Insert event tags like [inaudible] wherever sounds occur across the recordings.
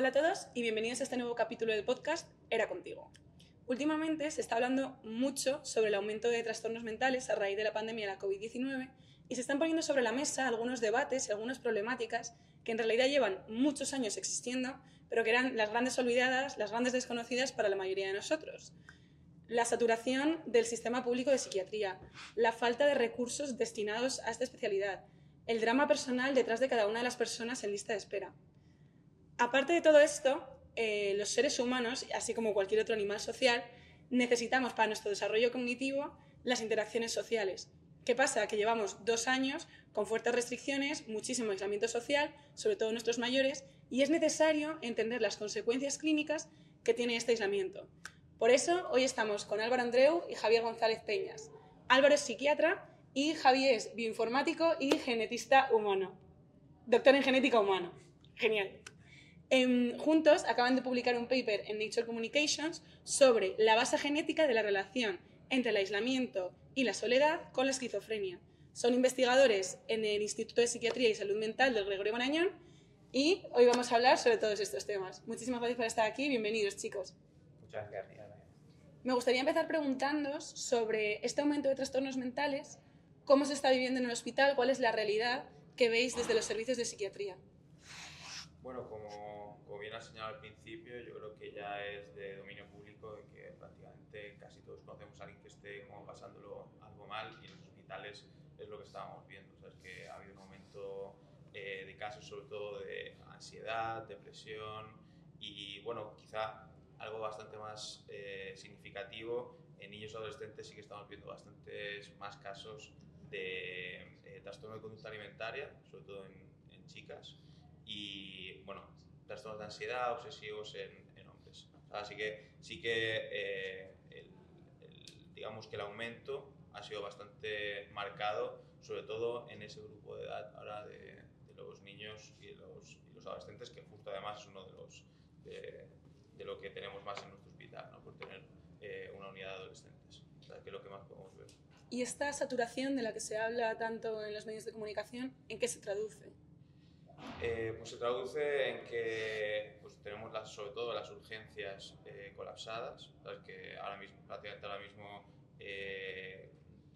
Hola a todos y bienvenidos a este nuevo capítulo del podcast Era contigo. Últimamente se está hablando mucho sobre el aumento de trastornos mentales a raíz de la pandemia de la COVID-19 y se están poniendo sobre la mesa algunos debates y algunas problemáticas que en realidad llevan muchos años existiendo, pero que eran las grandes olvidadas, las grandes desconocidas para la mayoría de nosotros. La saturación del sistema público de psiquiatría, la falta de recursos destinados a esta especialidad, el drama personal detrás de cada una de las personas en lista de espera. Aparte de todo esto, eh, los seres humanos, así como cualquier otro animal social, necesitamos para nuestro desarrollo cognitivo las interacciones sociales. ¿Qué pasa? Que llevamos dos años con fuertes restricciones, muchísimo aislamiento social, sobre todo nuestros mayores, y es necesario entender las consecuencias clínicas que tiene este aislamiento. Por eso hoy estamos con Álvaro Andreu y Javier González Peñas. Álvaro es psiquiatra y Javier es bioinformático y genetista humano. Doctor en genética humana. Genial. Juntos acaban de publicar un paper en Nature Communications sobre la base genética de la relación entre el aislamiento y la soledad con la esquizofrenia. Son investigadores en el Instituto de Psiquiatría y Salud Mental del Gregorio Marañón y hoy vamos a hablar sobre todos estos temas. Muchísimas gracias por estar aquí. Bienvenidos, chicos. Muchas gracias. Me gustaría empezar preguntándoos sobre este aumento de trastornos mentales, cómo se está viviendo en el hospital, cuál es la realidad que veis desde los servicios de psiquiatría. Bueno, como bien has señalado al principio, yo creo que ya es de dominio público de que prácticamente casi todos conocemos a alguien que esté como pasándolo algo mal y en los hospitales es lo que estábamos viendo. O sea, es que ha habido un aumento eh, de casos sobre todo de ansiedad, depresión y bueno, quizá algo bastante más eh, significativo, en niños y adolescentes sí que estamos viendo bastantes más casos de eh, trastorno de conducta alimentaria, sobre todo en, en, chicas, y bueno, trastornos de ansiedad, obsesivos en, en hombres. Así que sí que eh, el, el, digamos que el aumento ha sido bastante marcado, sobre todo en ese grupo de edad ahora de, de los niños y los, y los, adolescentes, que justo además es uno de los... De, de lo que tenemos más en nuestro hospital, ¿no? por tener eh, una unidad de adolescentes, o sea, que es lo que más podemos ver. ¿Y esta saturación de la que se habla tanto en los medios de comunicación, en qué se traduce? Eh, pues se traduce en que pues, tenemos las, sobre todo las urgencias eh, colapsadas, ¿sabes? que ahora mismo, prácticamente ahora mismo eh,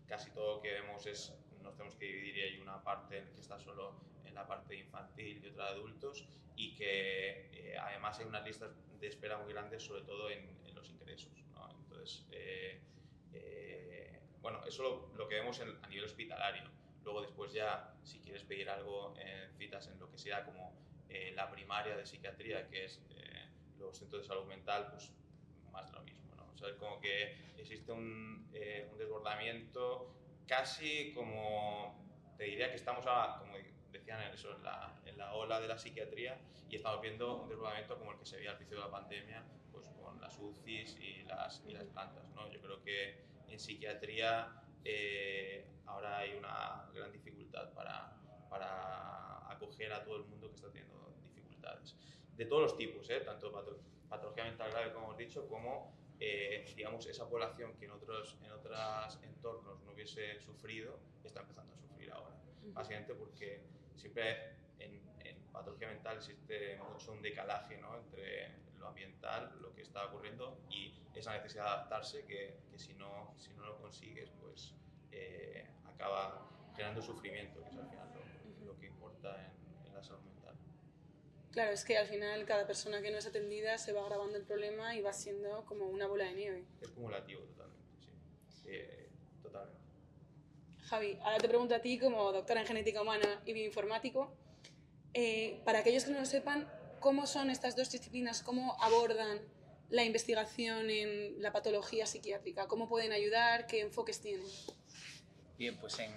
casi todo lo que vemos es, nos tenemos que dividir y hay una parte que está solo en la parte infantil y otra de adultos y que eh, además hay unas listas de espera muy grandes, sobre todo en, en los ingresos. ¿no? Entonces, eh, eh, bueno, eso lo, lo que vemos en, a nivel hospitalario. Luego después ya, si quieres pedir algo en citas en lo que sea como eh, la primaria de psiquiatría, que es eh, los centros de salud mental, pues más de lo mismo. ¿no? O sea, es como que existe un, eh, un desbordamiento casi como, te diría que estamos a, como decían en, eso, en, la, en la ola de la psiquiatría y estamos viendo un desbordamiento como el que se veía al principio de la pandemia, pues con las UCIs y las, y las plantas. ¿no? Yo creo que en psiquiatría eh, ahora hay una gran dificultad para, para acoger a todo el mundo que está teniendo dificultades. De todos los tipos, ¿eh? tanto patología mental grave, como hemos dicho, como eh, digamos, esa población que en otros, en otros entornos no hubiese sufrido, está empezando a sufrir ahora. Básicamente porque siempre en, patología mental existe mucho un decalaje ¿no? entre lo ambiental, lo que está ocurriendo y esa necesidad de adaptarse que, que si, no, si no lo consigues, pues eh, acaba generando sufrimiento, que es al final lo, lo que importa en, en, la salud mental. Claro, es que al final cada persona que no es atendida se va agravando el problema y va siendo como una bola de nieve. Es cumulativo totalmente, sí. Eh, totalmente. Javi, ahora te pregunto a ti como doctora en genética humana y bioinformático, eh, para aquellos que no lo sepan, ¿cómo son estas dos disciplinas? ¿Cómo abordan la investigación en la patología psiquiátrica? ¿Cómo pueden ayudar? ¿Qué enfoques tienen? Bien, pues en,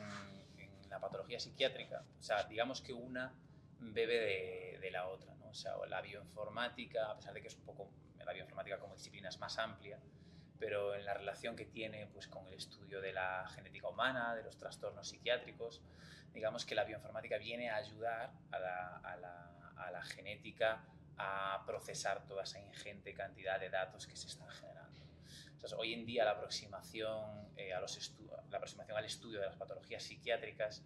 en la patología psiquiátrica, o sea, digamos que una bebe de, de, la otra, ¿no? O sea, la bioinformática, a pesar de que es un poco, la bioinformática como disciplina es más amplia, pero en la relación que tiene pues, con el estudio de la genética humana, de los trastornos psiquiátricos, digamos que la bioinformática viene a ayudar a la, a la, a la genética a procesar toda esa ingente cantidad de datos que se están generando. Entonces, hoy en día la aproximación, eh, a los la aproximación al estudio de las patologías psiquiátricas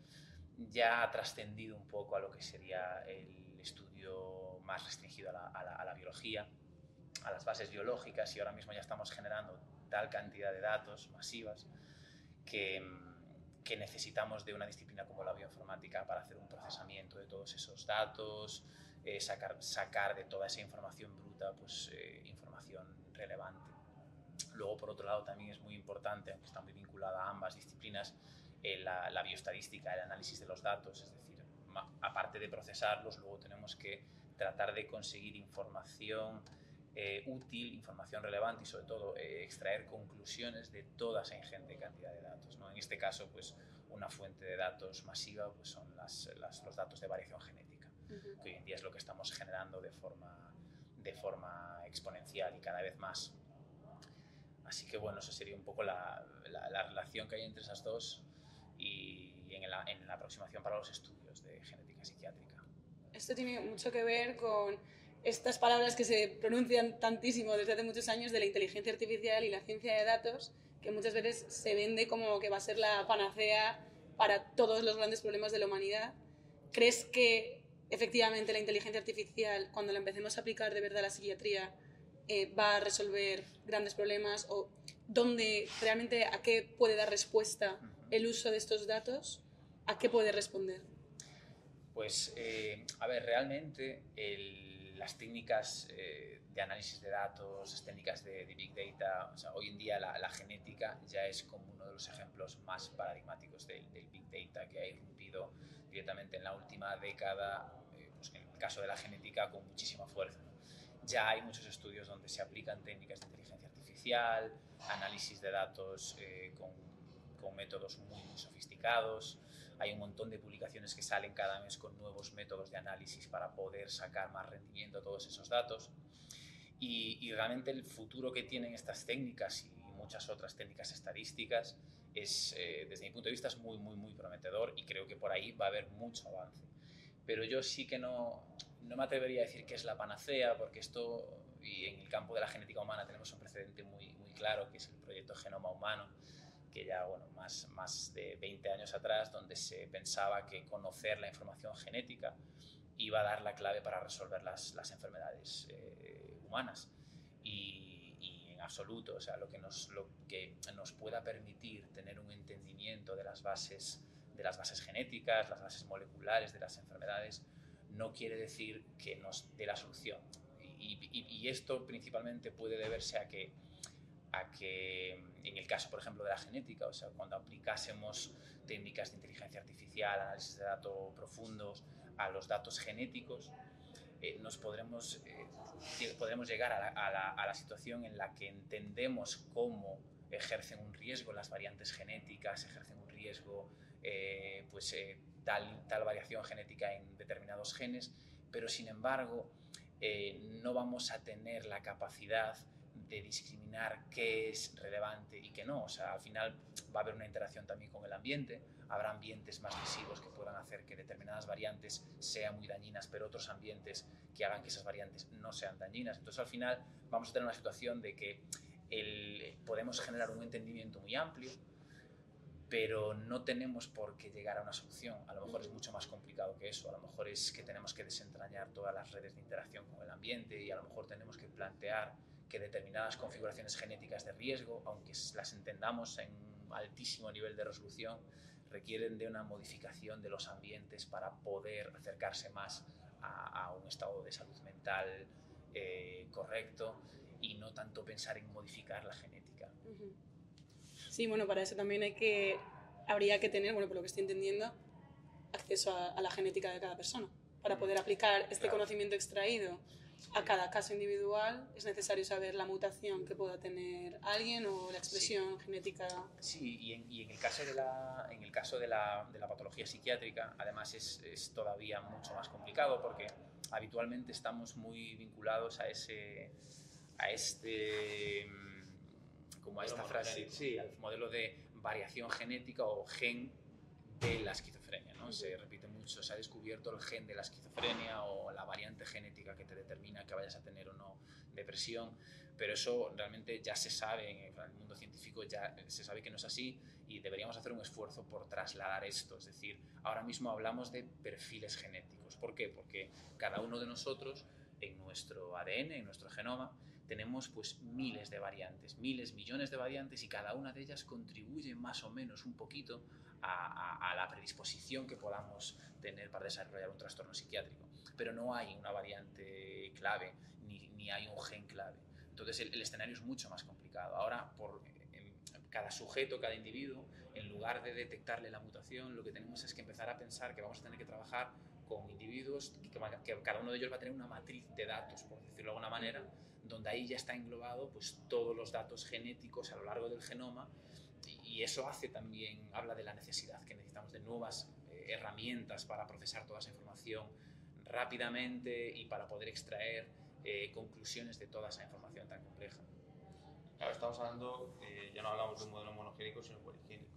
ya ha trascendido un poco a lo que sería el, estudio más restringido a la, a, la, a la, biología, a las bases biológicas y ahora mismo ya estamos generando tal cantidad de datos masivas que, que necesitamos de una disciplina como la bioinformática para hacer un procesamiento de todos esos datos, eh, sacar, sacar de toda esa información bruta pues, eh, información relevante. Luego, por otro lado, también es muy importante, aunque está muy vinculada a ambas disciplinas, eh, la, la, bioestadística, el análisis de los datos, es decir, aparte de procesarlos, luego tenemos que tratar de conseguir información eh, útil, información relevante y sobre todo eh, extraer conclusiones de toda esa ingente cantidad de datos. ¿no? En este caso, pues una fuente de datos masiva pues, son las, las, los datos de variación genética, uh -huh. que hoy en día es lo que estamos generando de forma, de forma exponencial y cada vez más. Así que bueno, eso sería un poco la, la, la relación que hay entre esas dos y en la, en la aproximación para los estudios de genética psiquiátrica. Esto tiene mucho que ver con estas palabras que se pronuncian tantísimo desde hace muchos años de la inteligencia artificial y la ciencia de datos, que muchas veces se vende como que va a ser la panacea para todos los grandes problemas de la humanidad. ¿Crees que efectivamente la inteligencia artificial, cuando la empecemos a aplicar de verdad a la psiquiatría, eh, va a resolver grandes problemas? ¿O dónde realmente a qué puede dar respuesta el uso de estos datos? ¿A qué puede responder? Pues, eh, a ver, realmente el, las técnicas eh, de análisis de datos, las técnicas de, de Big Data, o sea, hoy en día la, la, genética ya es como uno de los ejemplos más paradigmáticos del, del Big Data que ha irrumpido directamente en la última década, eh, pues en el caso de la genética, con muchísima fuerza. Ya hay muchos estudios donde se aplican técnicas de inteligencia artificial, análisis de datos eh, con, con métodos muy, muy sofisticados, hay un montón de publicaciones que salen cada mes con nuevos métodos de análisis para poder sacar más rendimiento a todos esos datos. Y, y, realmente el futuro que tienen estas técnicas y muchas otras técnicas estadísticas es, eh, desde mi punto de vista, es muy, muy, muy prometedor y creo que por ahí va a haber mucho avance. Pero yo sí que no, no me atrevería a decir que es la panacea, porque esto, y en el campo de la genética humana tenemos un precedente muy, muy claro, que es el proyecto Genoma Humano, que ya, bueno, más, más de 20 años atrás, donde se pensaba que conocer la información genética iba a dar la clave para resolver las, las enfermedades eh, humanas. Y, y, en absoluto, o sea, lo que, nos, lo que nos pueda permitir tener un entendimiento de las bases de las bases genéticas, las bases moleculares de las enfermedades, no quiere decir que nos dé la solución. Y, y, y esto principalmente puede deberse a que a que en el caso, por ejemplo, de la genética, o sea, cuando aplicásemos técnicas de inteligencia artificial, análisis de datos profundos a los datos genéticos, eh, nos podremos, eh, podremos llegar a la, a, la, a la, situación en la que entendemos cómo ejercen un riesgo las variantes genéticas, ejercen un riesgo eh, pues, tal, tal variación genética en determinados genes, pero sin embargo no vamos a tener la capacidad de discriminar qué es relevante y qué no. O sea, al final va a haber una interacción también con el ambiente. Habrá ambientes más lesivos que puedan hacer que determinadas variantes sean muy dañinas, pero otros ambientes que hagan que esas variantes no sean dañinas. Entonces, al final vamos a tener una situación de que el, podemos generar un entendimiento muy amplio, pero no tenemos por qué llegar a una solución. A lo mejor es mucho más complicado que eso. A lo mejor es que tenemos que desentrañar todas las redes de interacción con el ambiente y a lo mejor tenemos que plantear que determinadas configuraciones genéticas de riesgo, aunque las entendamos en altísimo nivel de resolución, requieren de una modificación de los ambientes para poder acercarse más a, a un estado de salud mental eh, correcto y no tanto pensar en modificar la genética. Sí, bueno, para eso también hay que, habría que tener, bueno, por lo que estoy entendiendo, acceso a, a la genética de cada persona para poder aplicar este claro. conocimiento extraído a cada caso individual es necesario saber la mutación que pueda tener alguien o la expresión sí. genética. Sí, y en, y en, el caso, de la, en el caso de, la, de la patología psiquiátrica, además es, es, todavía mucho más complicado porque habitualmente estamos muy vinculados a ese, a este, como a esta frase, sí, al modelo de variación genética o gen de la esquizofrenia. ¿no? Se repite se ha descubierto el gen de la esquizofrenia o la variante genética que te determina que vayas a tener o no depresión, pero eso realmente ya se sabe, en el mundo científico ya se sabe que no es así y deberíamos hacer un esfuerzo por trasladar esto. Es decir, ahora mismo hablamos de perfiles genéticos. ¿Por qué? Porque cada uno de nosotros en nuestro ADN, en nuestro genoma, tenemos pues miles de variantes, miles, millones de variantes y cada una de ellas contribuye más o menos un poquito a, la predisposición que podamos tener para desarrollar un trastorno psiquiátrico. Pero no hay una variante clave ni, ni hay un gen clave. Entonces el, el, escenario es mucho más complicado. Ahora, por cada sujeto, cada individuo, en lugar de detectarle la mutación, lo que tenemos es que empezar a pensar que vamos a tener que trabajar con individuos, que, que cada uno de ellos va a tener una matriz de datos, por decirlo de alguna manera, donde ahí ya está englobado pues, todos los datos genéticos a lo largo del genoma y eso hace también, habla de la necesidad que necesitamos de nuevas eh, herramientas para procesar toda esa información rápidamente y para poder extraer eh, conclusiones de toda esa información tan compleja. Claro, estamos hablando, eh, ya no hablamos de un modelo monogénico, sino poligénico.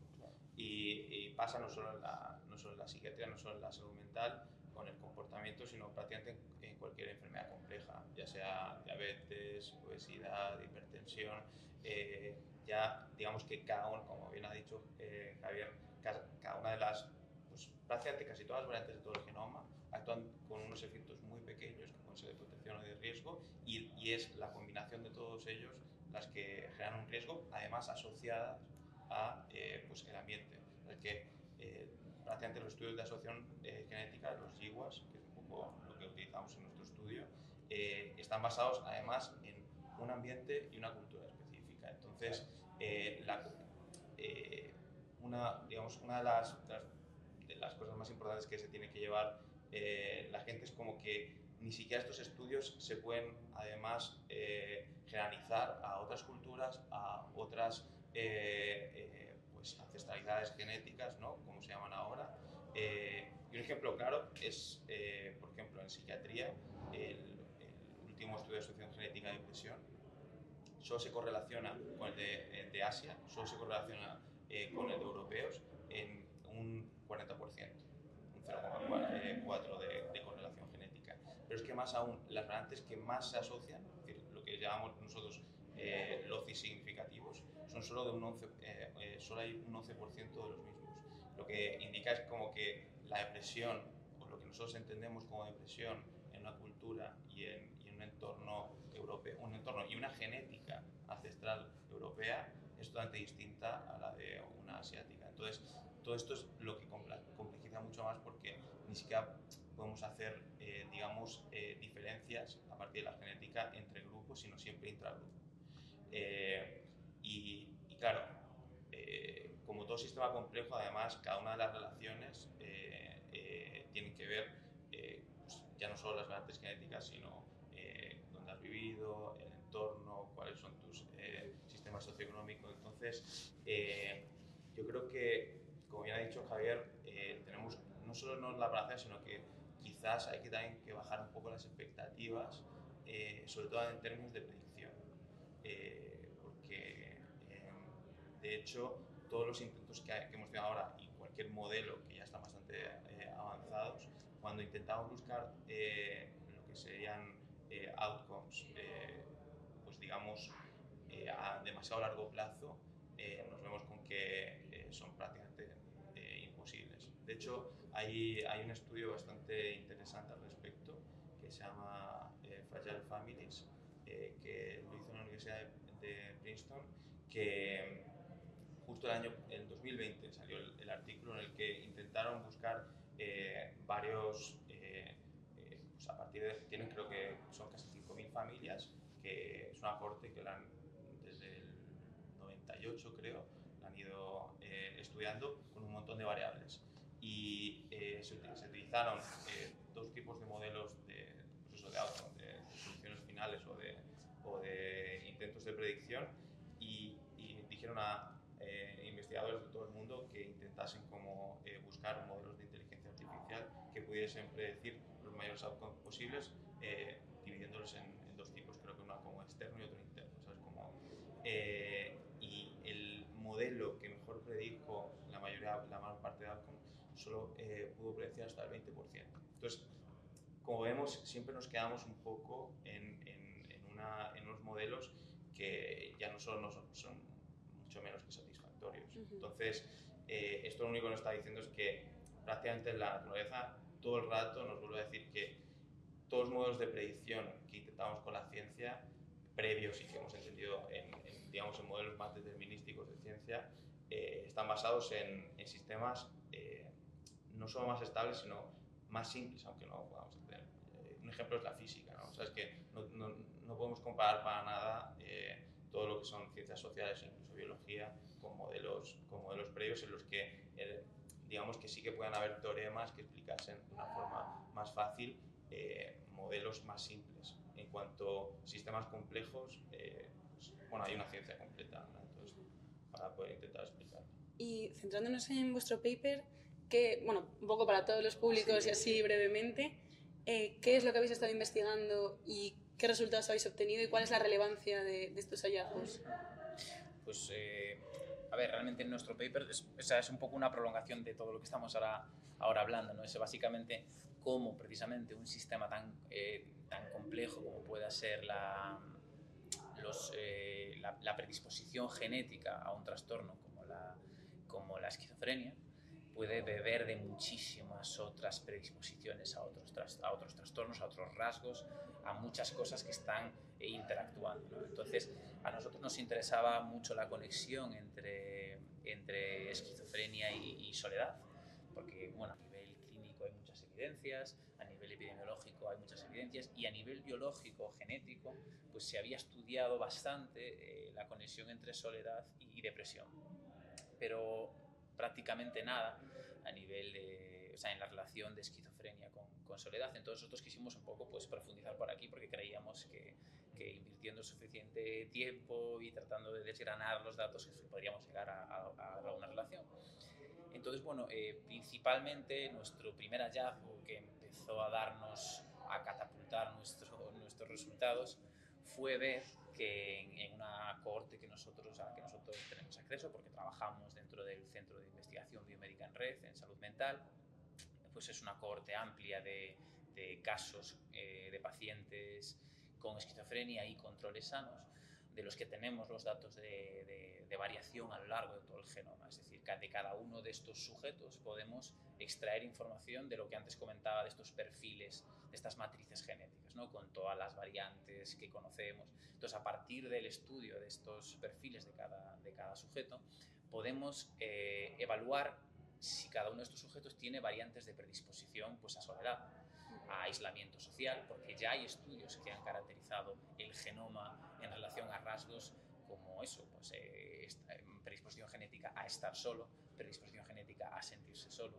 Y, pasa no solo, en la, no solo en la psiquiatría, no solo en la salud mental, con el comportamiento, sino prácticamente en cualquier enfermedad compleja, ya sea diabetes, obesidad, hipertensión. Eh, ya digamos que cada uno, como bien ha dicho eh, Javier, cada, una de las, pues prácticamente casi todas las variantes de todo el genoma actúan con unos efectos muy pequeños que pueden ser de protección o de riesgo y, y es la combinación de todos ellos las que generan un riesgo, además asociadas a eh, pues el ambiente. El que eh, prácticamente los estudios de asociación eh, genética, los GWAS, que es un poco lo que utilizamos en nuestro estudio, están basados además en un ambiente y una cultura específica. Entonces, la, una, digamos, una de las, las, cosas más importantes que se tiene que llevar la gente es como que ni siquiera estos estudios se pueden además generalizar a otras culturas, a otras eh, ancestralidades genéticas, ¿no? como se llaman ahora. Eh, y un ejemplo claro es, eh, por ejemplo, en psiquiatría, el, último estudio de asociación genética de depresión solo se correlaciona con el de, de Asia, solo se correlaciona con el de europeos en un 40%, un 0,4 de, de correlación genética. Pero es que más aún, las variantes que más se asocian, lo que llamamos nosotros eh, loci significativos, son solo de un 11, eh, eh, solo hay un 11% de los mismos. Lo que indica es como que la depresión, o lo que nosotros entendemos como depresión en una cultura y en, un entorno europeo, un entorno y una genética ancestral europea es totalmente distinta a la de una asiática. Entonces, todo esto es lo que complejiza mucho más porque ni siquiera podemos hacer, eh, digamos, diferencias a partir de la genética entre grupos, sino siempre intragrupo. Eh, y, claro, eh, como todo sistema complejo, además, cada una de las relaciones eh, tiene que ver pues, ya no solo las variantes genéticas, sino dónde has vivido, el entorno, cuáles son tus sistemas socioeconómicos. Entonces, yo creo que, como ya ha dicho Javier, tenemos no solo no la relación, sino que quizás hay que también que bajar un poco las expectativas, sobre todo en términos de predicción. De hecho, todos los intentos que, hemos tenido ahora y cualquier modelo que ya está bastante eh, avanzados, cuando intentamos buscar eh, lo que serían eh, outcomes, pues digamos, a demasiado largo plazo, nos vemos con que son prácticamente imposibles. De hecho, hay, hay un estudio bastante interesante al respecto que se llama Fragile Families, que lo hizo en la Universidad de, de Princeton, que justo el año, en 2020, salió el, artículo en el que intentaron buscar eh, varios, eh, eh, pues a partir de, tienen creo que son casi 5.000 familias, que es un aporte que han, desde el 98 creo, han ido estudiando con un montón de variables. Y se, utilizaron dos tipos de modelos de, pues eso, de, auto, de soluciones finales o de, o de intentos de predicción y, y dijeron a, eh, investigadores de todo el mundo que intentasen como eh, buscar modelos de inteligencia artificial que pudiesen predecir los mayores outcomes posibles, eh, dividiéndolos en, dos tipos, creo que uno como externo y otro interno, ¿sabes? Como, y el modelo que mejor predijo la mayoría, la mayor parte de outcomes solo eh, pudo predecir hasta el 20%. Entonces, como vemos, siempre nos quedamos un poco en, en, en, una, en unos modelos que ya no solo no son, son mucho menos que satisfactorios. Entonces, eh, esto lo único que nos está diciendo es que prácticamente la naturaleza todo el rato nos vuelve a decir que todos los modelos de predicción que intentamos con la ciencia, previos y que hemos entendido en, en digamos, en modelos más determinísticos de ciencia, eh, están basados en, en sistemas eh, no solo más estables, sino más simples, aunque no podamos hacer. Eh, un ejemplo es la física, ¿no? O sea, es que no, no, no podemos comparar para nada eh, todo lo que son ciencias sociales, incluso biología, con modelos, con modelos previos en los que, digamos que sí que puedan haber teoremas que explicasen de una forma más fácil eh, modelos más simples. En cuanto a sistemas complejos, eh, pues, bueno, hay una ciencia completa ¿no? Entonces, para poder intentar explicarlo. Y centrándonos en vuestro paper, que, bueno, un poco para todos los públicos Sí. y así brevemente, eh, ¿qué es lo que habéis estado investigando y qué resultados habéis obtenido y cuál es la relevancia de, de estos hallazgos? Pues, eh, a ver, realmente en nuestro paper es, un poco una prolongación de todo lo que estamos ahora, hablando, ¿no? Es básicamente cómo precisamente un sistema tan, eh, tan complejo como pueda ser la, los, eh, predisposición genética a un trastorno como la, esquizofrenia puede beber de muchísimas otras predisposiciones a otros, a otros trastornos, a otros rasgos, a muchas cosas que están eh, interactuando. Entonces, a nosotros nos interesaba mucho la conexión entre, entre esquizofrenia y, y soledad, porque bueno, a nivel clínico hay muchas evidencias, a nivel epidemiológico hay muchas evidencias y a nivel biológico, genético, pues se había estudiado bastante eh, la conexión entre soledad y depresión. Pero prácticamente nada a nivel de, o sea, en la relación de esquizofrenia con, con soledad. Entonces nosotros quisimos un poco pues profundizar por aquí porque creíamos que, que invirtiendo suficiente tiempo y tratando de desgranar los datos pues, podríamos llegar a, a, a una relación. Entonces, bueno, eh, principalmente nuestro primer hallazgo que empezó a darnos, a catapultar nuestro, nuestros resultados, fue ver que en, una cohorte que nosotros, a la que nosotros tenemos acceso, porque trabajamos dentro del Centro de Investigación Biomédica en Red, en Salud Mental, pues es una cohorte amplia de, casos eh, de pacientes con esquizofrenia y controles sanos, de los que tenemos los datos de, variación a lo largo de todo el genoma. Es decir, de cada uno de estos sujetos podemos extraer información de lo que antes comentaba, de estos perfiles, de estas matrices genéticas, ¿no? con todas las variantes que conocemos. Entonces, a partir del estudio de estos perfiles de cada, de cada sujeto, podemos eh, evaluar si cada uno de estos sujetos tiene variantes de predisposición pues, a soledad, a aislamiento social, porque ya hay estudios que han caracterizado el genoma en relación a rasgos como eso, pues, eh, predisposición genética a estar solo, predisposición genética a sentirse solo.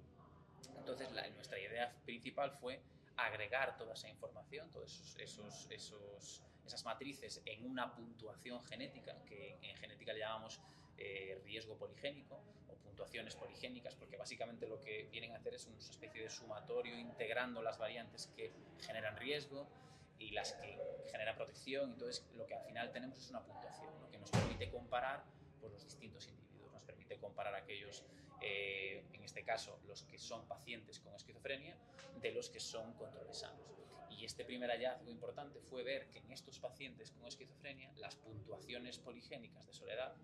Entonces, la, nuestra idea principal fue agregar toda esa información, todas esos, esos, esos, esas matrices en una puntuación genética, que en, en genética le llamamos eh, riesgo poligénico o puntuaciones poligénicas, porque básicamente lo que vienen a hacer es una especie de sumatorio integrando las variantes que generan riesgo y las que generan protección. Entonces, lo que al final tenemos es una puntuación ¿no? que nos permite comparar por los distintos individuos, nos permite comparar aquellos, eh, en este caso, los que son pacientes con esquizofrenia, de los que son controles sanos. Y este primer hallazgo importante fue ver que en estos pacientes con esquizofrenia las puntuaciones poligénicas de soledad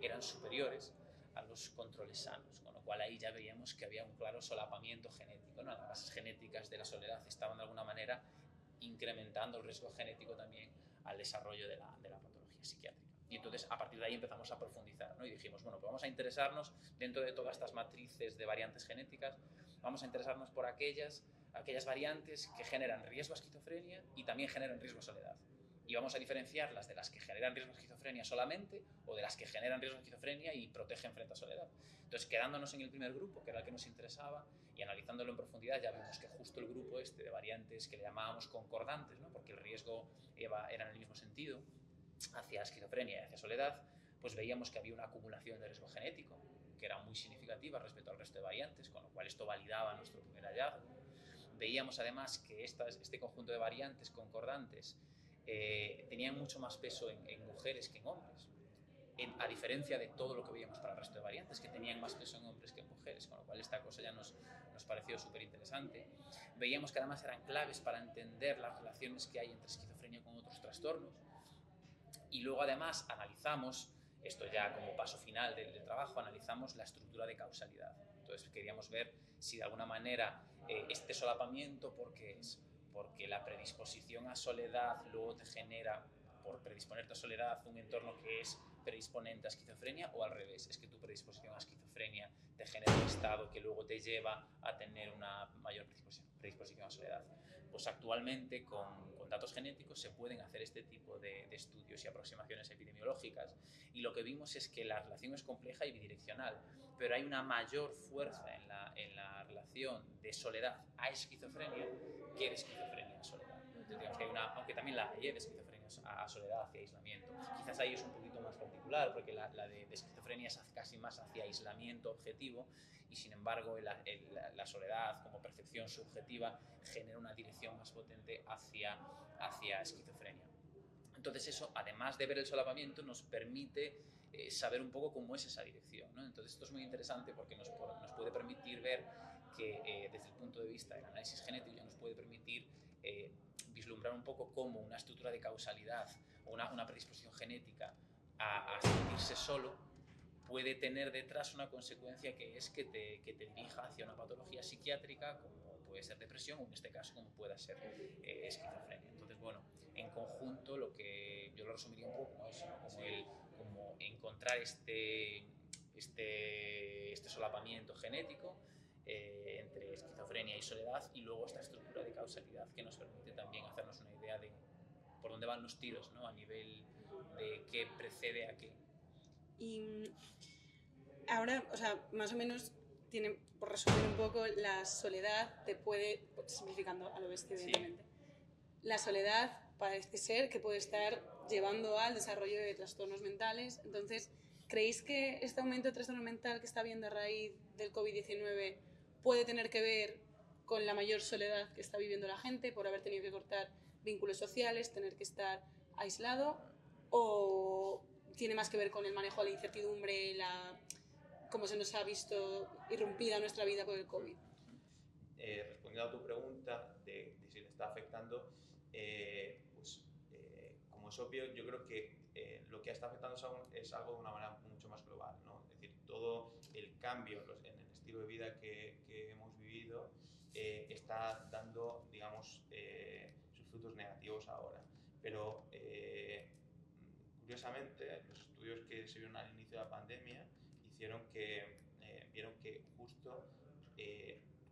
eran superiores a los controles sanos, con lo cual ahí ya veíamos que había un claro solapamiento genético. ¿no? Las bases genéticas de la soledad estaban de alguna manera incrementando el riesgo genético también al desarrollo de la, de la patología psiquiátrica. Y entonces a partir de ahí empezamos a profundizar ¿no? y dijimos, bueno, pues vamos a interesarnos dentro de todas estas matrices de variantes genéticas, vamos a interesarnos por aquellas, aquellas variantes que generan riesgo a esquizofrenia y también generan riesgo a soledad y vamos a diferenciarlas de las que generan riesgo de esquizofrenia solamente o de las que generan riesgo de esquizofrenia y protegen frente a soledad. Entonces, quedándonos en el primer grupo, que era el que nos interesaba, y analizándolo en profundidad, ya vimos que justo el grupo este de variantes que le llamábamos concordantes, ¿no? porque el riesgo era en el mismo sentido, hacia esquizofrenia y hacia soledad, pues veíamos que había una acumulación de riesgo genético, que era muy significativa respecto al resto de variantes, con lo cual esto validaba nuestro primer hallazgo. Veíamos además que estas, este conjunto de variantes concordantes eh, tenían mucho más peso en, mujeres que en hombres. a diferencia de todo lo que veíamos para el resto de variantes, que tenían más peso en hombres que en mujeres, con lo cual esta cosa ya nos, nos pareció súper interesante. Veíamos que además eran claves para entender las relaciones que hay entre esquizofrenia con otros trastornos. Y luego además analizamos, esto ya como paso final del, del trabajo, analizamos la estructura de causalidad. Entonces queríamos ver si de alguna manera eh, este solapamiento, porque es? Porque la predisposición a soledad luego te genera, por predisponerte a soledad, un entorno que es predisponente a esquizofrenia o al revés, es que tu predisposición a esquizofrenia te genera un estado que luego te lleva a tener una mayor predisposición, predisposición a soledad. Pues actualmente con, datos genéticos se pueden hacer este tipo de, estudios y aproximaciones epidemiológicas y lo que vimos es que la relación es compleja y bidireccional, pero hay una mayor fuerza en la, en la relación de soledad a esquizofrenia que de esquizofrenia a soledad. Aunque también la hay de esquizofrenia a soledad hacia aislamiento. Quizás ahí es un poquito particular, porque la, la de, de, esquizofrenia es casi más hacia aislamiento objetivo y sin embargo el, el, la soledad como percepción subjetiva genera una dirección más potente hacia, hacia esquizofrenia. Entonces eso, además de ver el solapamiento, nos permite eh, saber un poco cómo es esa dirección. ¿no? Entonces esto es muy interesante porque nos, nos puede permitir ver que eh, desde el punto de vista del análisis genético ya nos puede permitir eh, vislumbrar un poco cómo una estructura de causalidad o una, una predisposición genética a, a, sentirse solo puede tener detrás una consecuencia que es que te, que te dirija hacia una patología psiquiátrica como puede ser depresión o en este caso como pueda ser eh, esquizofrenia. Entonces, bueno, en conjunto lo que yo lo resumiría un poco ¿no? como, el, como encontrar este, este, este solapamiento genético eh, entre esquizofrenia y soledad y luego esta estructura de causalidad que nos permite también hacernos una idea de por dónde van los tiros ¿no? a nivel de qué precede a qué. Y ahora, o sea, más o menos tiene, por resumir un poco, la soledad te puede, simplificando a lo bestia, evidentemente, sí. la soledad parece ser que puede estar llevando al desarrollo de trastornos mentales. Entonces, ¿creéis que este aumento de trastorno mental que está habiendo a raíz del COVID-19 puede tener que ver con la mayor soledad que está viviendo la gente por haber tenido que cortar vínculos sociales, tener que estar aislado? ¿O tiene más que ver con el manejo de la incertidumbre, la, cómo se nos ha visto irrumpida nuestra vida con el COVID? Eh, respondiendo a tu pregunta de, de si le está afectando, eh, pues eh, como es obvio, yo creo que eh, lo que está afectando es algo, es algo, de una manera mucho más global, ¿no? Es decir, todo el cambio en el estilo de vida que, que hemos vivido eh, está dando, digamos, eh, sus frutos negativos ahora. Pero curiosamente, los estudios que se vieron al inicio de la pandemia hicieron que vieron que justo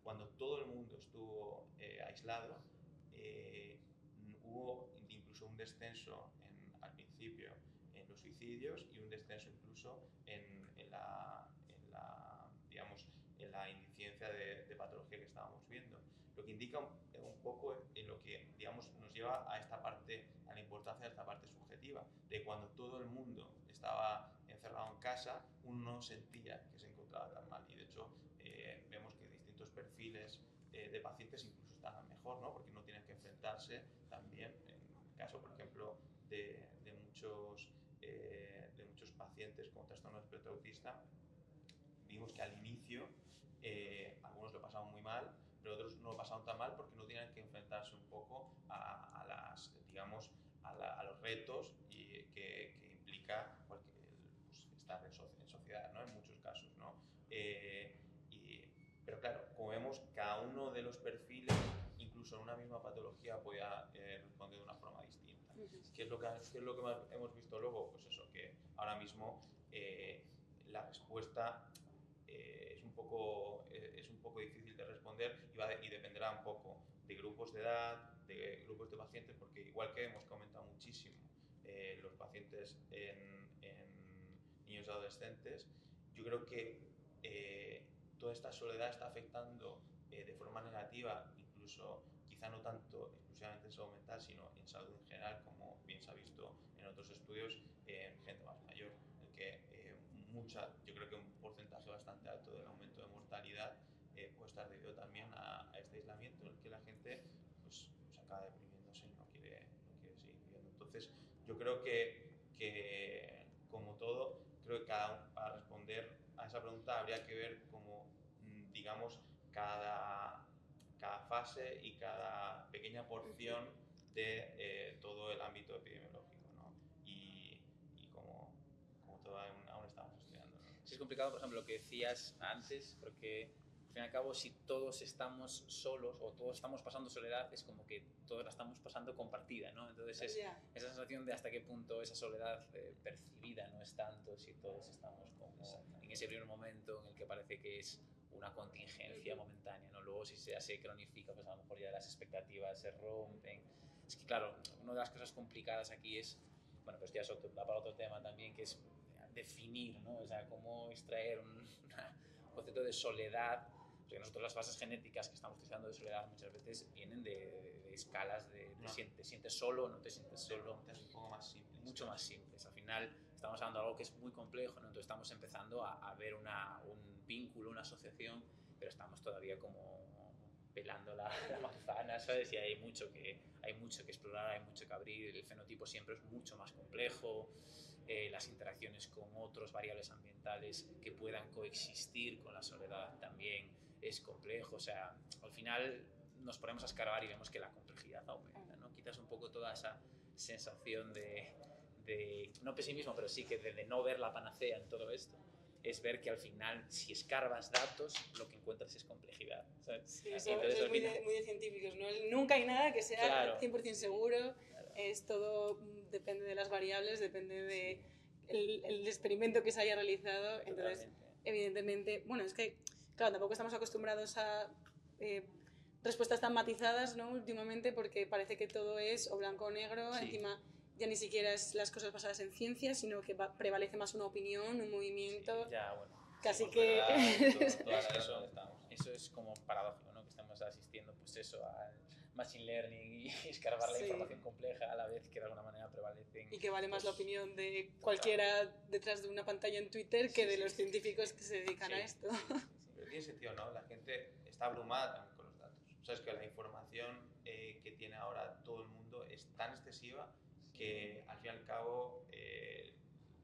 cuando todo el mundo estuvo aislado, eh, hubo incluso un descenso en, al principio en los suicidios y un descenso incluso en, en, la, en la, digamos, en la incidencia de, de, patología que estábamos viendo. Lo que indica un, un, poco en lo que digamos, nos lleva a esta parte, importancia de esta parte subjetiva, de cuando todo el mundo estaba encerrado en casa, uno no sentía que se encontraba tan mal. Y de hecho, eh, vemos que distintos perfiles eh, de pacientes incluso están mejor, ¿no? porque no tienen que enfrentarse también, en el caso, por ejemplo, de, de muchos, eh, de muchos pacientes con trastorno de espectro autista, vimos que al inicio eh, algunos lo pasaban muy mal, pero otros no lo pasaban tan mal porque no tienen que enfrentarse un poco a, a las, digamos, la, a, los retos y que, que implica cualquier, pues, estar en, so, en, sociedad, ¿no? En muchos casos, ¿no? Eh, y, pero claro, como vemos, cada uno de los perfiles, incluso en una misma patología, puede eh, responder de una forma distinta. ¿Qué, es lo que, ¿Qué es lo que más hemos visto luego? Pues eso, que ahora mismo eh, la respuesta eh, es, un poco, eh, es un poco difícil de responder y, va de, y, dependerá un poco de grupos de edad, de grupos de pacientes, porque igual que hemos comentado muchísimo eh, los pacientes en, en, niños y adolescentes, yo creo que eh, toda esta soledad está afectando eh, de forma negativa, incluso quizá no tanto exclusivamente en salud mental, sino en salud en general, como bien se ha visto en otros estudios, en gente más mayor, en que mucha, yo creo que un porcentaje bastante alto del aumento de mortalidad eh, puede estar debido también a, a, este aislamiento en el que la gente pues, acaba deprimiéndose y no quiere, no quiere seguir viviendo. Entonces, yo creo que, que como todo, creo que cada, para responder a esa pregunta habría que ver como, mm, digamos, cada, cada fase y cada pequeña porción de eh, todo el ámbito epidemiológico, ¿no? Y, y como, como todo aún, aún estamos estudiando. ¿no? Sí, es complicado, por ejemplo, lo que decías antes, porque fin y al cabo, si todos estamos solos o todos estamos pasando soledad, es como que todos la estamos pasando compartida, ¿no? Entonces es Ya. esa sensación de hasta qué punto esa soledad eh, percibida no es tanto si todos estamos como en ese primer momento en el que parece que es una contingencia momentánea, ¿no? Luego si se, se cronifica, pues a lo mejor ya las expectativas se rompen. Es que claro, una de las cosas complicadas aquí es, bueno, pues ya es otro, da para otro tema también, que es definir, ¿no? O sea, cómo extraer un, [laughs] una- un concepto de soledad, porque nosotros las bases genéticas que estamos utilizando de soledad muchas veces vienen de, de escalas de te, No. sientes, te sientes solo o no te sientes solo Es un poco más simple. mucho más simples. Al final estamos hablando de algo que es muy complejo, ¿no? entonces estamos empezando a, a ver una, un vínculo, una asociación, pero estamos todavía como pelando la, [laughs] la manzana, ¿sabes? Y hay mucho, que, hay mucho que explorar, hay mucho que abrir, el fenotipo siempre es mucho más complejo, eh, las interacciones con otros variables ambientales que puedan coexistir con la soledad también es complejo, o sea, al final nos ponemos a escarbar y vemos que la complejidad aumenta, ¿no? Quizás un poco toda esa sensación de, de, no pesimismo, pero sí que de, de no ver la panacea en todo esto, es ver que al final, si escarbas datos, lo que encuentras es complejidad. ¿sabes? Sí, eso, entonces, eso es muy de, muy de científicos, ¿no? Nunca hay nada que sea Claro. 100% seguro, Claro. es todo, mm, depende de las variables, depende de el, el experimento que se haya realizado, entonces Totalmente. evidentemente, bueno, es que, claro, tampoco estamos acostumbrados a eh, respuestas tan matizadas, ¿no? Últimamente, porque parece que todo es o blanco o negro, Sí. encima ya ni siquiera es las cosas basadas en ciencia, sino que va- prevalece más una opinión, un movimiento. Sí, ya, bueno. Casi que- ¿verdad? [laughs] Todo- todo eso, eso es como paradójico, ¿no? Que estamos asistiendo, pues eso, al machine learning y [laughs] escarbar la Sí. información compleja a la vez que de alguna manera prevalecen. Y que vale más la pues, opinión de cualquiera detrás de una pantalla en Twitter que de los científicos que se dedican a esto. [laughs] Tiene sentido, ¿no? La gente está abrumada también con los datos. Sabes que la información eh, que tiene ahora todo el mundo es tan excesiva que al fin y al cabo eh,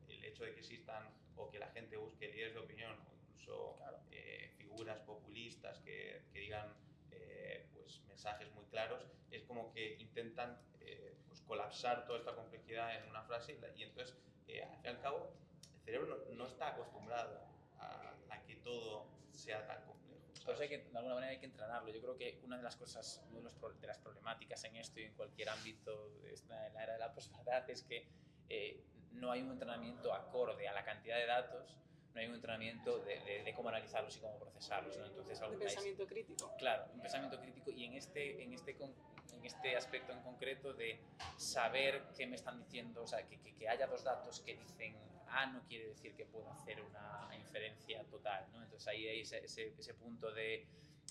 el hecho de que existan o que la gente busque líderes de opinión o incluso Claro. eh, figuras populistas que, que digan eh, pues, mensajes muy claros, es como que intentan eh, pues, colapsar toda esta complejidad en una frase y, y entonces, eh, al fin y al cabo, el cerebro no, no está acostumbrado a, a que todo sea tan complejo. ¿sabes? hay que, de alguna manera hay que entrenarlo. Yo creo que una de las cosas, una de, los pro- de las problemáticas en esto y en cualquier ámbito de esta, en la era de la posverdad es que eh, no hay un entrenamiento acorde a la cantidad de datos, no hay un entrenamiento de, de- de cómo analizarlos y cómo procesarlos. ¿no? Entonces, algo- pensamiento crítico. Claro, un pensamiento crítico y en este, en este, con- en este aspecto en concreto de saber qué me están diciendo, o sea, que, que, que haya dos datos que dicen A no quiere decir que pueda hacer una inferencia total, ¿no? Entonces ahí hay ese, ese, ese punto de,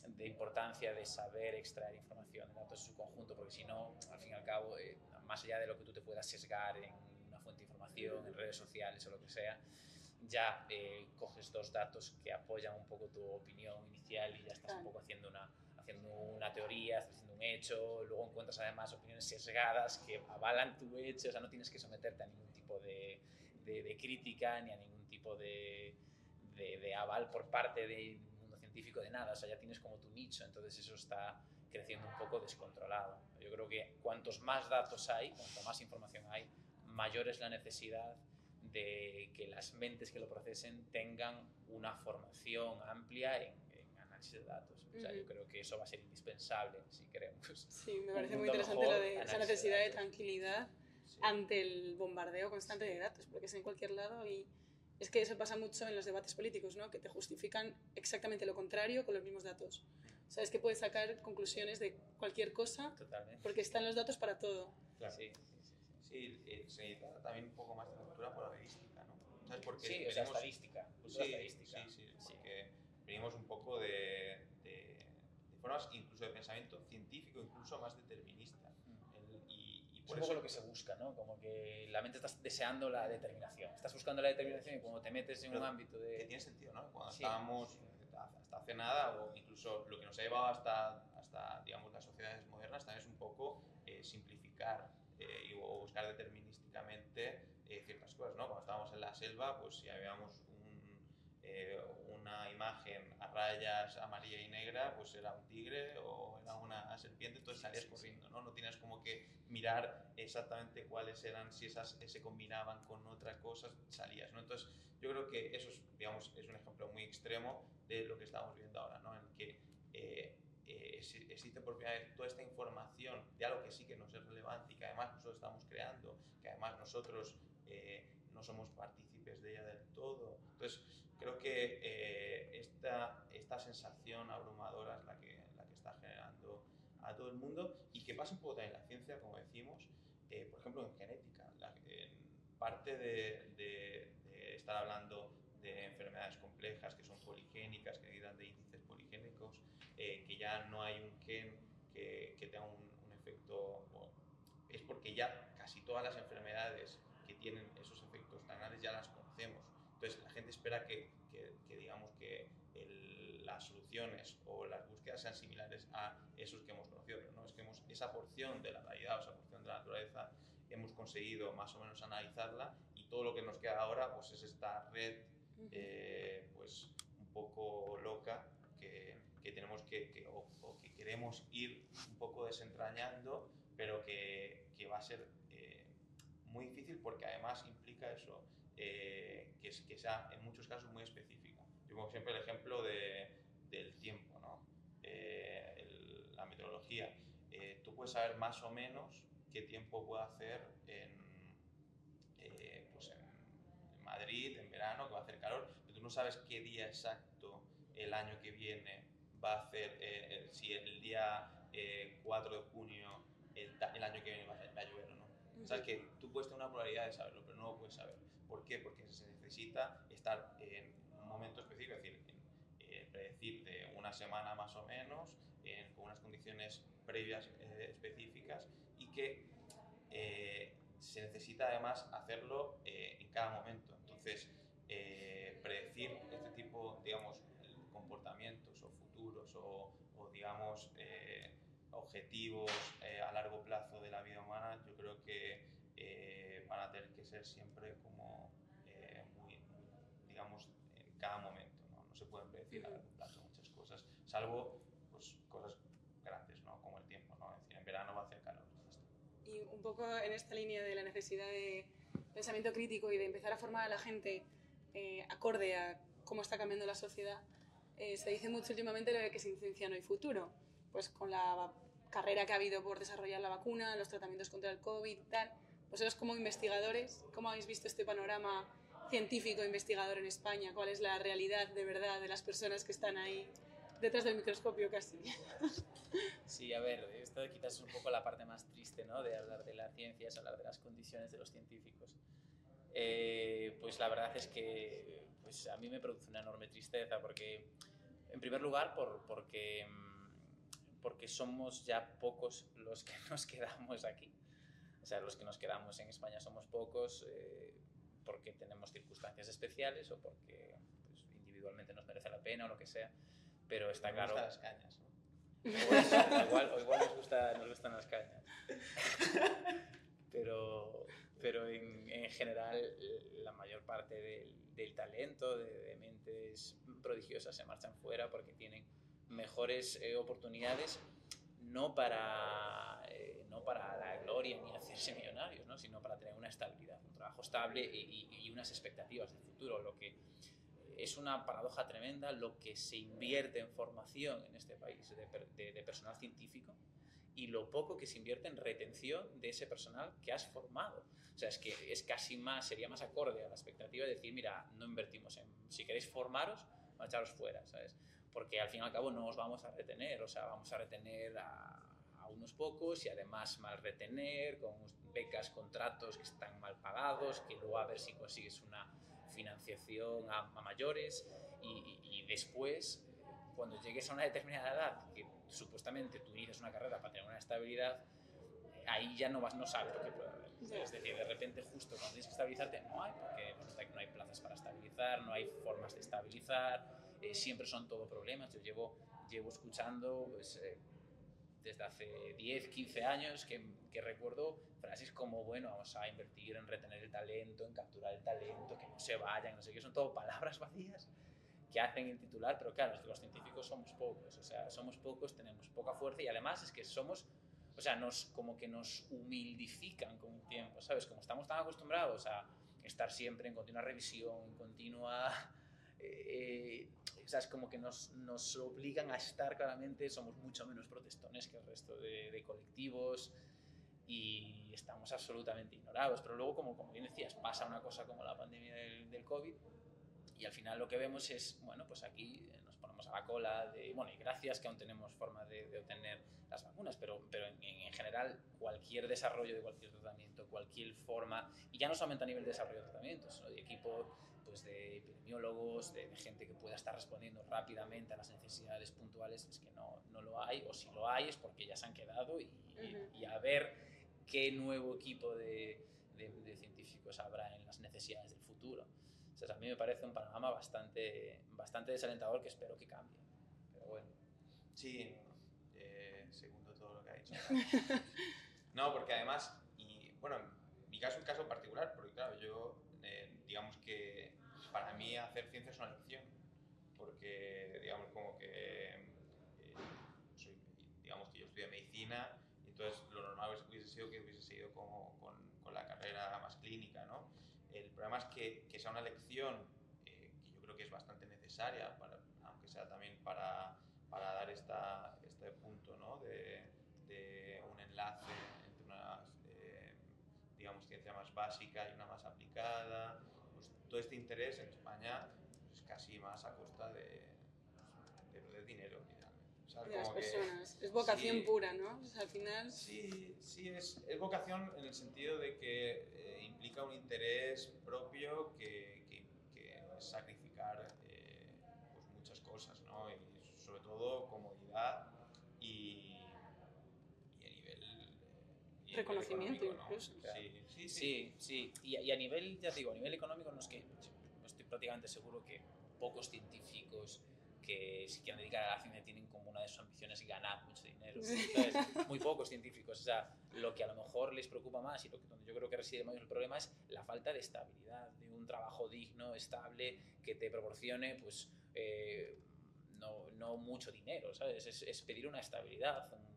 de importancia de saber extraer información de datos en su conjunto, porque si no, al fin y al cabo, eh, más allá de lo que tú te puedas sesgar en una fuente de información, en redes sociales o lo que sea, ya eh, coges dos datos que apoyan un poco tu opinión inicial y ya estás un poco haciendo una, haciendo una teoría, estás haciendo un hecho, luego encuentras además opiniones sesgadas que avalan tu hecho, o sea, no tienes que someterte a ningún tipo de, de, de crítica ni a ningún tipo de, de, de aval por parte del mundo científico de nada, o sea, ya tienes como tu nicho, entonces eso está creciendo un poco descontrolado. Yo creo que cuantos más datos hay, cuanto más información hay, mayor es la necesidad de que las mentes que lo procesen tengan una formación amplia en, en análisis de datos. O sea, yo Ujú. creo que eso va a ser indispensable si queremos. Sí, me parece muy interesante lo de esa de necesidad de datos. tranquilidad Sí. ante el bombardeo constante de datos, porque es en cualquier lado y es que eso pasa mucho en los debates políticos, ¿no? Que te justifican exactamente lo contrario con los mismos datos. Sabes que puedes sacar conclusiones de cualquier cosa Totalmente. porque están los datos para todo. Claro. Sí, sí, sí. Sí, eh, se necesita también un poco más de cultura probabilística, ¿no? ¿Sabes? Porque Sí, o sea, venimos- estadística. cultura Sí, estadística. sí, sí, porque venimos un poco de, de- de formas incluso de pensamiento científico, incluso más determinista. Mm. El- y, y Es por un poco eso lo que se busca, ¿no? Como que la mente está deseando la determinación. Estás buscando la determinación y cuando te metes en un Pero ámbito que de... tiene sentido, ¿no? Cuando Sí. estábamos hasta hace nada, o incluso lo que nos ha llevado hasta, hasta digamos, las sociedades modernas, también es un poco eh, simplificar eh, o buscar determinísticamente eh, ciertas cosas. ¿no? Cuando estábamos en la selva, pues si habíamos eh, una imagen a rayas amarilla y negra, pues era un tigre o era una serpiente, entonces salías corriendo, ¿no? No tienes como que mirar exactamente cuáles eran, si esas se combinaban con otras cosas, salías, ¿no? Entonces yo creo que eso es, digamos, es un ejemplo muy extremo de lo que estamos viendo ahora, ¿no? En el que eh, eh, existe por primera vez toda esta información de algo que sí que nos es relevante y que además nosotros estamos creando, que además nosotros no somos partícipes de ella del todo. Entonces, creo que eh, esta, esta sensación abrumadora es la que, la a todo el mundo y que pasa un poco también en la ciencia, como decimos, eh, por ejemplo en genética. en parte de, de, estar hablando de enfermedades complejas que son poligénicas, que necesitan de índices poligénicos, eh, que ya no hay un gen que, que tenga un, un efecto, es porque ya casi todas las enfermedades que tienen esos efectos tan grandes ya las conocemos. Entonces la gente espera que, que, digamos que las soluciones o las búsquedas sean similares a esos que hemos conocido, pero no es que hemos, esa porción de la realidad o esa porción de la naturaleza hemos conseguido más o menos analizarla y todo lo que nos queda ahora pues es esta red eh, pues un poco loca que, que tenemos que, o, que queremos ir un poco desentrañando pero que, que va a ser eh, muy difícil porque además implica eso eh, que, que, sea en muchos casos muy específica. Yo pongo siempre el ejemplo de, del tiempo, ¿no? Eh. Eh, tú puedes saber más o menos qué tiempo puede hacer en, pues en, Madrid, en verano, que va a hacer calor, pero tú no sabes qué día exacto el año que viene va a hacer, si el día 4 de junio el, el, año que viene va a, llover o no. O sea, que tú puedes tener una probabilidad de saberlo, pero no lo puedes saber. ¿Por qué? Porque se necesita estar en un momento específico, es decir, eh, predecir de una semana más o menos, con unas condiciones previas eh, específicas y que eh, se necesita además hacerlo en cada momento. Entonces, predecir este tipo, digamos, comportamientos o futuros o, o digamos, objetivos a largo plazo de la vida humana, yo creo que eh, van a tener que ser siempre como eh, muy, digamos, en cada momento, ¿no? No se pueden predecir a largo plazo muchas cosas, salvo pues, cosas grandes, ¿no? Como el tiempo, ¿no? Es decir, en verano va a hacer calor. Y un poco en esta línea de la necesidad de pensamiento crítico y de empezar a formar a la gente eh, acorde a cómo está cambiando la sociedad, eh, se dice mucho últimamente lo de que sin ciencia no hay futuro. Pues con la carrera que ha habido por desarrollar la vacuna, los tratamientos contra el COVID y tal, vosotros como investigadores, ¿cómo habéis visto este panorama científico investigador en España? ¿Cuál es la realidad de verdad de las personas que están ahí detrás del microscopio casi? Sí, a ver, esto quizás es un poco la parte más triste ¿no? de hablar de la ciencia, es hablar de las condiciones de los científicos. Eh, pues la verdad es que pues a mí me produce una enorme tristeza porque, en primer lugar, por, porque, porque somos ya pocos los que [laughs] nos quedamos aquí. O sea, los que nos quedamos en España somos pocos eh, porque tenemos circunstancias especiales o porque pues, individualmente nos merece la pena o lo que sea. Pero está nos claro. Gustan las cañas, [laughs] ¿no? O igual, o igual nos, gusta, nos gustan las cañas. [laughs] Pero, pero en, en general, la mayor parte del, del talento, de, de, mentes prodigiosas, se marchan fuera porque tienen mejores eh, oportunidades no para, eh, no para la gloria ni hacerse millonarios, ¿no? sino para tener una estabilidad, un trabajo estable y, y, unas expectativas de futuro. Lo que es una paradoja tremenda lo que se invierte en formación en este país de, personal científico y lo poco que se invierte en retención de ese personal que has formado. O sea, es que es casi más, sería más acorde a la expectativa de decir, mira, no invertimos en, si queréis formaros, marcharos fuera, ¿sabes? porque al fin y al cabo no os vamos a retener, o sea, vamos a retener a, a unos pocos y además mal retener, con becas, contratos que están mal pagados, que luego a ver si consigues una financiación a, a mayores y, y, después, cuando llegues a una determinada edad, que supuestamente tú inicias una carrera para tener una estabilidad, ahí ya no, vas, no sabes lo que puede haber. Es decir, de repente justo cuando tienes que estabilizarte, no hay, porque no hay plazas para estabilizar, no hay formas de estabilizar, eh, siempre son todo problemas. Yo llevo, llevo escuchando pues, eh, desde hace 10, 15 años que, que, recuerdo frases como, bueno, vamos a invertir en retener el talento, en capturar el talento, que no se vayan, no sé qué, son todo palabras [laughs] vacías que hacen el titular, pero claro, los científicos somos pocos, o sea, somos pocos, tenemos poca fuerza y además es que somos, o sea, nos, como que nos humildifican con el tiempo, ¿sabes? Como estamos tan acostumbrados a estar siempre en continua revisión, en continua... Eh, o sea, es como que nos, nos, obligan a estar claramente, somos mucho menos protestones que el resto de, de, colectivos y estamos absolutamente ignorados. Pero luego, como, como bien decías, pasa una cosa como la pandemia del, del COVID y al final lo que vemos es, bueno, pues aquí nos ponemos a la cola de, bueno, y gracias que aún tenemos forma de, de obtener las vacunas, pero, pero en, en, general cualquier desarrollo de cualquier tratamiento, cualquier forma, y ya no solamente a nivel de desarrollo de tratamientos, sino de equipo pues de epidemiólogos, de, de, gente que pueda estar respondiendo rápidamente a las necesidades puntuales, es que no, no lo hay, o si lo hay es porque ya se han quedado y, uh -huh. y, a ver qué nuevo equipo de, de, de científicos habrá en las necesidades del futuro. O sea, a mí me parece un panorama bastante, bastante desalentador que espero que cambie. Pero bueno. Sí, eh, segundo todo lo que ha dicho. [laughs] no, porque además, y bueno, en mi caso es un caso particular, porque claro, yo, eh, digamos que para mí hacer ciencia es una lección, porque digamos como que, eh, soy, digamos que yo estudié medicina, y entonces lo normal hubiese sido que hubiese seguido como con, con la carrera más clínica, ¿no? El problema es que, que sea una lección eh, que yo creo que es bastante necesaria, para, aunque sea también para, para dar esta, este punto ¿no? de, de, un enlace entre una, eh, digamos, ciencia más básica y una más aplicada. Pues todo este interés en España es casi más a costa de, de perder dinero, o sea, de las personas. Que, es vocación sí, pura, ¿no? O sea, al final... Sí, sí es, es, vocación en el sentido de que eh, implica un interés propio que, que, que es sacrificar eh, pues muchas cosas, ¿no? Y sobre todo comodidad y, y a nivel... Y Reconocimiento incluso. ¿no? claro. sí, sí, sí. Y, y, a nivel, ya digo, a nivel económico no es que... Estoy prácticamente seguro que pocos científicos que si quieren dedicar a la ciencia tienen como una de sus ambiciones ganar mucho dinero. Entonces, muy pocos científicos. O sea, lo que a lo mejor les preocupa más y lo que, donde yo creo que reside más el problema es la falta de estabilidad, de un trabajo digno, estable, que te proporcione, pues, eh, no, no, mucho dinero, ¿sabes? Es, es pedir una estabilidad, un,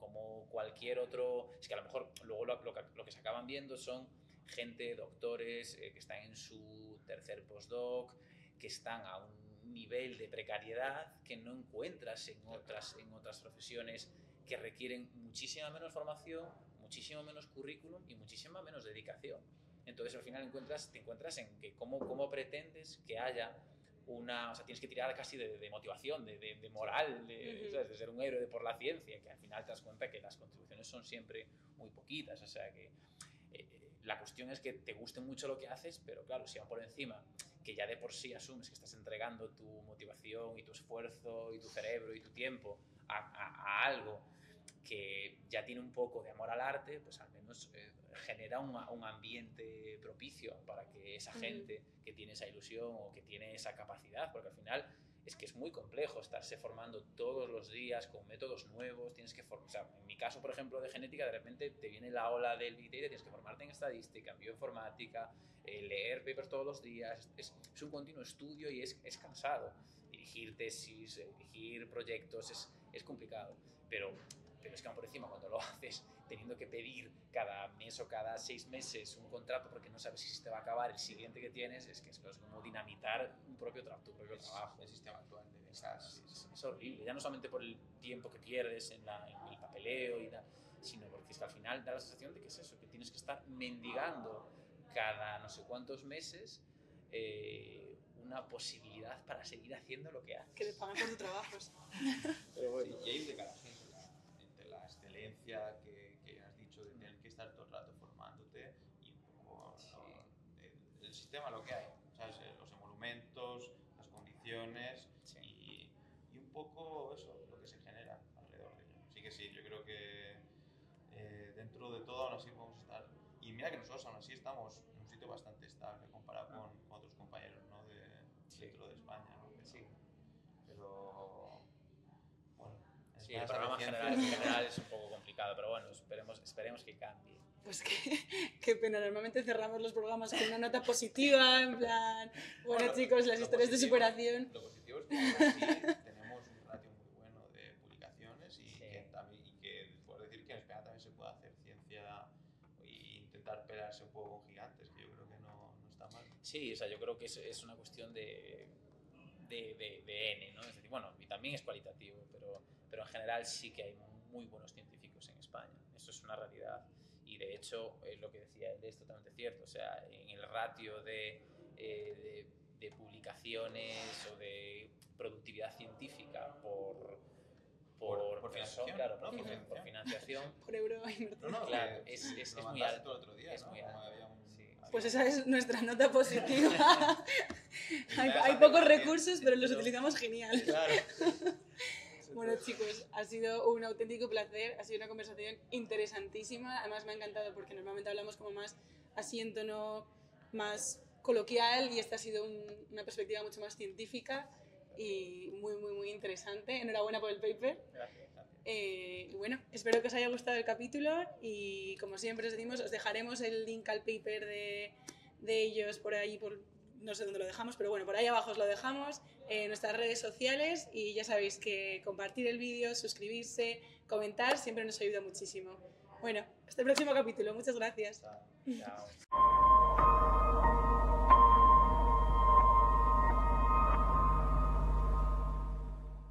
como cualquier otro... Es que a lo mejor luego lo, lo, lo que se acaban viendo son gente, doctores, eh, que están en su tercer postdoc, que están a un nivel de precariedad que no encuentras en otras, en otras profesiones que requieren muchísima menos formación, muchísimo menos currículum y muchísima menos dedicación. Entonces al final encuentras, te encuentras en que cómo, cómo pretendes que haya una, o sea, tienes que tirar casi de, de motivación, de, de, de moral, de, uh -huh. ¿sabes? de, ser un héroe por la ciencia, que al final te das cuenta que las contribuciones son siempre muy poquitas, o sea que eh, la cuestión es que te guste mucho lo que haces, pero claro, si va por encima que ya de por sí asumes que estás entregando tu motivación y tu esfuerzo y tu cerebro y tu tiempo a, a, a algo que ya tiene un poco de amor al arte, pues al menos eh, genera un, un, ambiente propicio para que esa gente que tiene esa ilusión o que tiene esa capacidad, porque al final es que es muy complejo estarse formando todos los días con métodos nuevos, tienes que formar, o sea, en mi caso, por ejemplo, de genética, de repente te viene la ola del Big Data, tienes que formarte en estadística, en bioinformática, eh, leer papers todos los días, es, es, un continuo estudio y es, es cansado. Dirigir tesis, dirigir proyectos, es, es complicado, pero pero es que aún por encima cuando lo [laughs] haces teniendo que pedir cada mes o cada seis meses un contrato porque no sabes si se te va a acabar el siguiente que tienes, es que es como dinamitar un propio tra tu propio es, trabajo. El sistema actual de becas. Es, es, horrible, ya no solamente por el tiempo que pierdes en, la, en el papeleo, y la, sino porque es que al final da la sensación de que es eso, que tienes que estar mendigando cada no sé cuántos meses eh, una posibilidad para seguir haciendo lo que haces. Que te pagan por tu trabajo. [laughs] Pero bueno, y ahí de cada gente que, que, has dicho de tener que estar todo el rato formándote y un poco sí. ¿no? el, el, sistema lo que hay, ¿sabes? Eh, los emolumentos, las condiciones sí. y, y, un poco eso, lo que se genera alrededor de ello. Así que sí, yo creo que eh, dentro de todo aún así podemos estar, y mira que nosotros aún así estamos en un sitio bastante estable comparado ah. con, con, otros compañeros ¿no? de, sí. dentro de España. ¿no? Pero, sí. el programa general, en general es un poco complicado, pero bueno, esperemos, esperemos que cambie. Pues qué, [laughs] qué pena, normalmente cerramos los programas con una nota positiva, en plan, bueno, Bueno, chicos, las historias de positivo- superación. Lo positivo es que así [laughs] tenemos un ratio muy bueno de publicaciones y, Sí. que, también, y que puedo decir que en España también se puede hacer ciencia e intentar pelarse un poco con gigantes, que yo creo que no, no está mal. Sí, o sea, yo creo que es, es una cuestión de, de, de- de N, ¿no? Es decir, bueno, y también es cualitativo, pero, pero en general sí que hay muy buenos científicos en España. Eso es una realidad. Y de hecho, eh, lo que decía él es totalmente cierto. O sea, en el ratio de, eh, de, de publicaciones o de productividad científica por, Por- por persona, financiación, claro, ¿no? por, Por por financiación, [laughs] Por euro invertido. No, no, Claro, es- es- es muy alto. el otro día, Es ¿no? muy alto. había Pues esa es nuestra nota positiva. [laughs] hay, hay pocos recursos, pero los utilizamos genial. Claro. [laughs] Bueno, chicos, ha sido un auténtico placer, ha sido una conversación interesantísima. Además, me ha encantado porque normalmente hablamos como más así en tono más coloquial y esta ha sido un- una perspectiva mucho más científica y muy, muy, muy interesante. Enhorabuena por el paper. Gracias. Eh, y bueno, espero que os haya gustado el capítulo y como siempre os decimos, os dejaremos el link al paper de, de ellos por ahí, por, no sé dónde lo dejamos, pero bueno, por ahí abajo os lo dejamos en nuestras redes sociales y ya sabéis que compartir el vídeo, suscribirse, comentar siempre nos ayuda muchísimo. Bueno, hasta el próximo capítulo, muchas gracias. Chao. Chao. [laughs]